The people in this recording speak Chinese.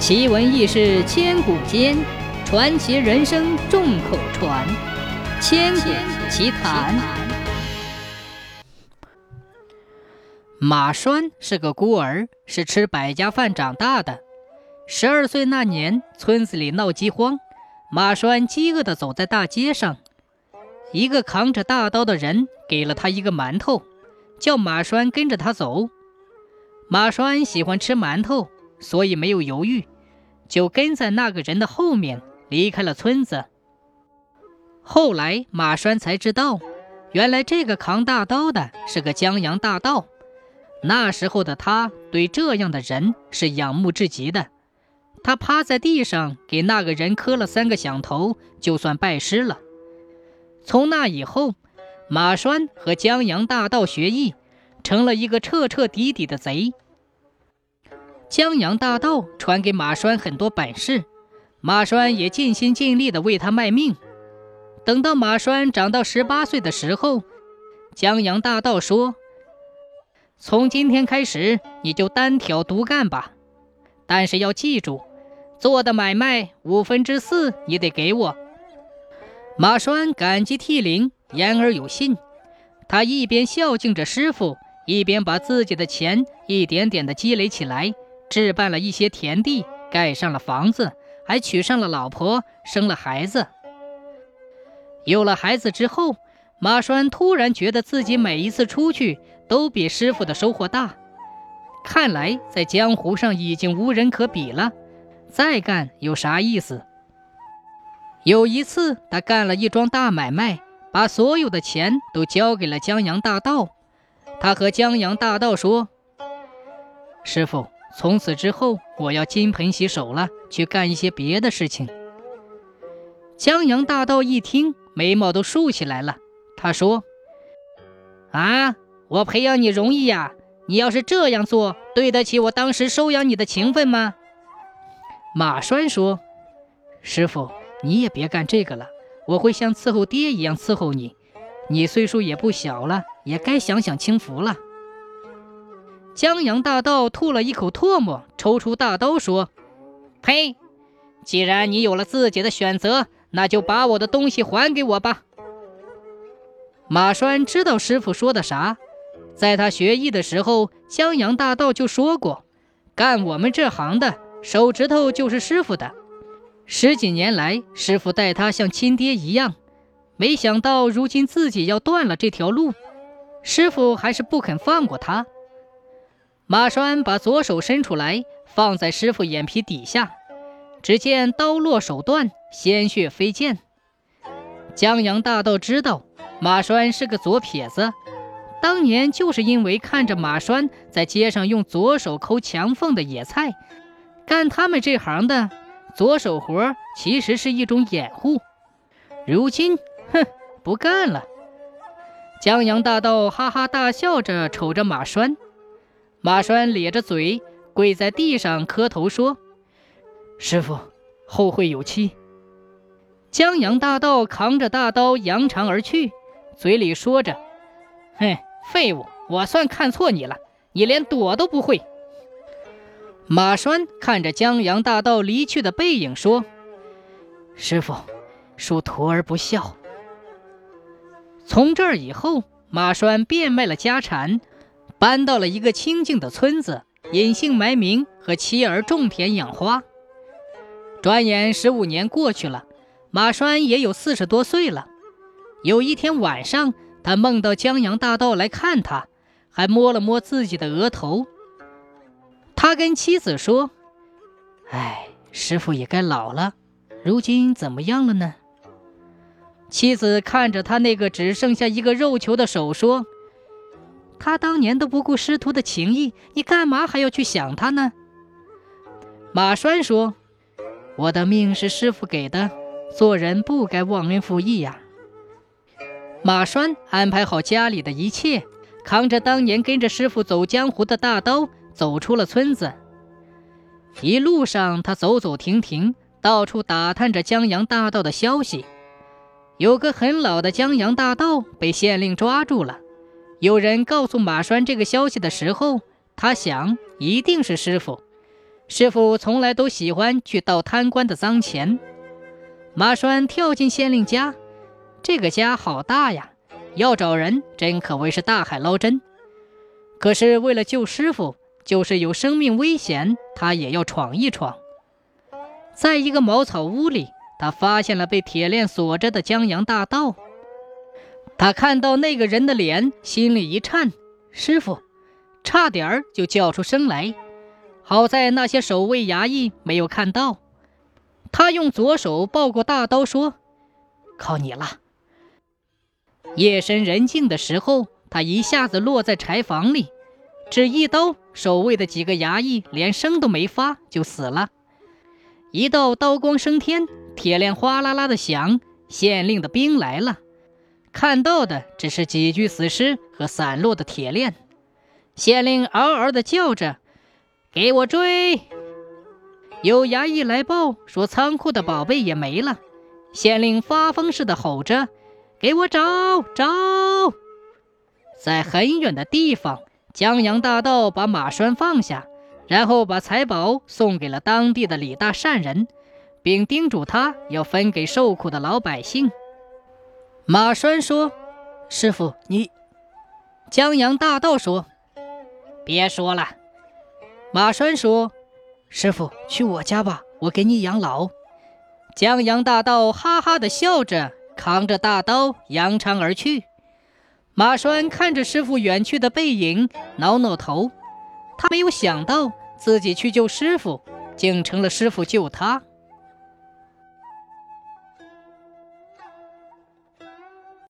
奇闻异事千古间，传奇人生众口传。千古奇谈。马栓是个孤儿，是吃百家饭长大的。十二岁那年，村子里闹饥荒，马栓饥饿的走在大街上，一个扛着大刀的人给了他一个馒头，叫马栓跟着他走。马栓喜欢吃馒头。所以没有犹豫，就跟在那个人的后面离开了村子。后来马栓才知道，原来这个扛大刀的是个江洋大盗。那时候的他对这样的人是仰慕至极的。他趴在地上给那个人磕了三个响头，就算拜师了。从那以后，马栓和江洋大盗学艺，成了一个彻彻底底的贼。江洋大盗传给马栓很多本事，马栓也尽心尽力地为他卖命。等到马栓长到十八岁的时候，江洋大盗说：“从今天开始，你就单挑独干吧，但是要记住，做的买卖五分之四你得给我。”马栓感激涕零，言而有信。他一边孝敬着师傅，一边把自己的钱一点点地积累起来。置办了一些田地，盖上了房子，还娶上了老婆，生了孩子。有了孩子之后，马栓突然觉得自己每一次出去都比师傅的收获大。看来在江湖上已经无人可比了，再干有啥意思？有一次，他干了一桩大买卖，把所有的钱都交给了江洋大盗。他和江洋大盗说：“师傅。”从此之后，我要金盆洗手了，去干一些别的事情。江洋大盗一听，眉毛都竖起来了。他说：“啊，我培养你容易呀，你要是这样做，对得起我当时收养你的情分吗？”马栓说：“师傅，你也别干这个了，我会像伺候爹一样伺候你。你岁数也不小了，也该享享清福了。”江洋大盗吐了一口唾沫，抽出大刀说：“呸！既然你有了自己的选择，那就把我的东西还给我吧。”马栓知道师傅说的啥，在他学艺的时候，江洋大盗就说过：“干我们这行的，手指头就是师傅的。”十几年来，师傅待他像亲爹一样，没想到如今自己要断了这条路，师傅还是不肯放过他。马栓把左手伸出来，放在师傅眼皮底下，只见刀落手断，鲜血飞溅。江洋大盗知道马栓是个左撇子，当年就是因为看着马栓在街上用左手抠墙缝的野菜，干他们这行的左手活其实是一种掩护。如今，哼，不干了。江洋大盗哈哈大笑着瞅着马栓。马栓咧着嘴跪在地上磕头说：“师傅，后会有期。”江洋大盗扛着大刀扬长而去，嘴里说着：“哼，废物！我算看错你了，你连躲都不会。”马栓看着江洋大盗离去的背影说：“师傅，恕徒儿不孝。”从这儿以后，马栓变卖了家产。搬到了一个清静的村子，隐姓埋名，和妻儿种田养花。转眼十五年过去了，马栓也有四十多岁了。有一天晚上，他梦到江洋大盗来看他，还摸了摸自己的额头。他跟妻子说：“哎，师傅也该老了，如今怎么样了呢？”妻子看着他那个只剩下一个肉球的手说。他当年都不顾师徒的情谊，你干嘛还要去想他呢？马栓说：“我的命是师傅给的，做人不该忘恩负义呀。”马栓安排好家里的一切，扛着当年跟着师傅走江湖的大刀，走出了村子。一路上，他走走停停，到处打探着江洋大盗的消息。有个很老的江洋大盗被县令抓住了。有人告诉马栓这个消息的时候，他想一定是师傅。师傅从来都喜欢去盗贪官的脏钱。马栓跳进县令家，这个家好大呀，要找人真可谓是大海捞针。可是为了救师傅，就是有生命危险，他也要闯一闯。在一个茅草屋里，他发现了被铁链锁着的江洋大盗。他看到那个人的脸，心里一颤，师傅，差点儿就叫出声来。好在那些守卫衙役没有看到。他用左手抱过大刀，说：“靠你了。”夜深人静的时候，他一下子落在柴房里，只一刀，守卫的几个衙役连声都没发就死了。一道刀光升天，铁链哗啦啦的响，县令的兵来了。看到的只是几具死尸和散落的铁链，县令嗷嗷地叫着：“给我追！”有衙役来报说仓库的宝贝也没了，县令发疯似的吼着：“给我找找！”在很远的地方，江洋大盗把马栓放下，然后把财宝送给了当地的李大善人，并叮嘱他要分给受苦的老百姓。马栓说：“师傅，你。”江洋大盗说：“别说了。”马栓说：“师傅，去我家吧，我给你养老。”江洋大盗哈哈的笑着，扛着大刀扬长而去。马栓看着师傅远去的背影，挠挠头。他没有想到自己去救师傅，竟成了师傅救他。